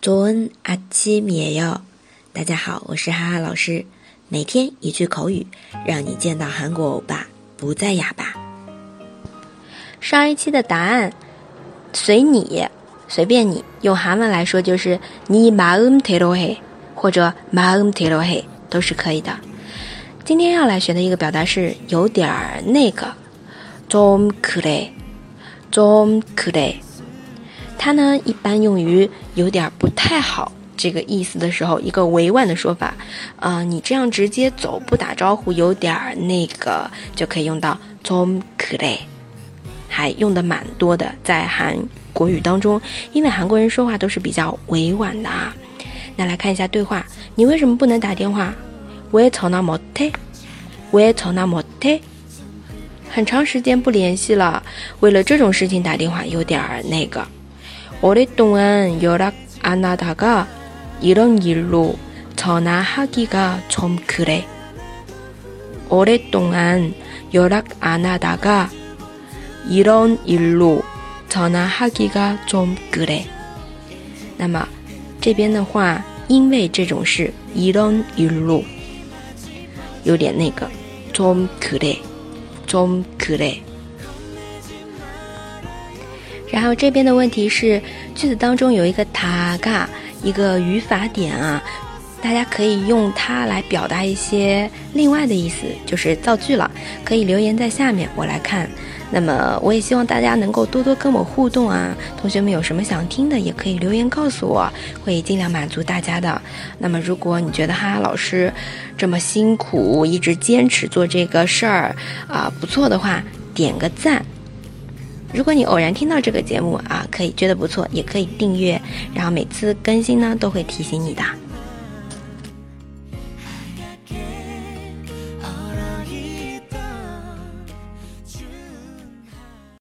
早安，阿七米哟！大家好，我是哈哈老师。每天一句口语，让你见到韩国欧巴不再哑巴。上一期的答案随你，随便你。用韩文来说就是你마음대로 해， 或者마음대로 해， 都是可以的。今天要来学的一个表达是有点儿那个，좀그 래， 좀그 래。 它呢，一般用于有点不太好这个意思的时候，一个委婉的说法。啊，你这样直接走不打招呼，有点儿那个，就可以用到从可类，还用的蛮多的，在韩国语当中，因为韩国人说话都是比较委婉的啊。那来看一下对话，你为什么不能打电话？我也吵那么忒，我也吵那，很长时间不联系了，为了这种事情打电话，有点儿那个。 오랫동안 연락 안 하다가 이런 일로 전화하기가 좀 그래. 오랫동안 연락 안 하다가 이런 일로 전화하기가 좀 그래. 那么这边的话，因为这种事 이런 일로 有点那个，좀 그래, 좀 그래. 然后这边的问题是，句子当中有一个塔嘎，一个语法点啊，大家可以用它来表达一些另外的意思，就是造句了。可以留言在下面，我来看。那么我也希望大家能够多多跟我互动啊，同学们有什么想听的，也可以留言告诉我，会尽量满足大家的。那么如果你觉得哈哈老师这么辛苦，一直坚持做这个事儿啊不错的话，点个赞。如果你偶然听到这个节目啊，可以觉得不错，也可以订阅，然后每次更新呢都会提醒你的。